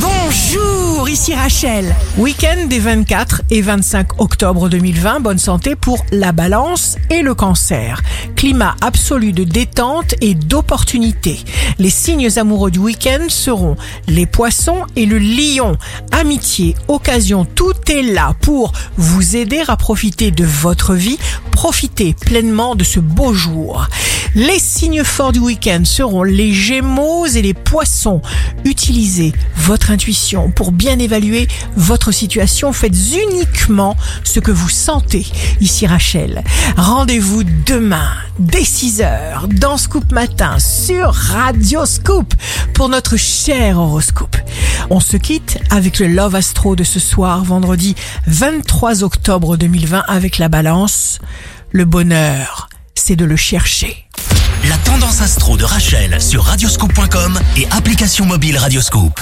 Bonjour, ici Rachel. Week-end des 24 et 25 octobre 2020, bonne santé pour la balance et le cancer. Climat absolu de détente et d'opportunité. Les signes amoureux du week-end seront les poissons et le lion. Amitié, occasion, tout est là pour vous aider à profiter de votre vie, profiter pleinement de ce beau jour. Les signes forts du week-end seront les gémeaux et les poissons. Utilisez votre intuition pour bien évaluer votre situation. Faites uniquement ce que vous sentez. Ici Rachel. Rendez-vous demain dès 6h dans Scoop Matin sur Radio Scoop pour notre cher horoscope. On se quitte avec le Love Astro de ce soir, vendredi 23 octobre 2020 avec la balance. Le bonheur, c'est de le chercher. La tendance astro de Rachel sur radioscope.com et application mobile Radioscope.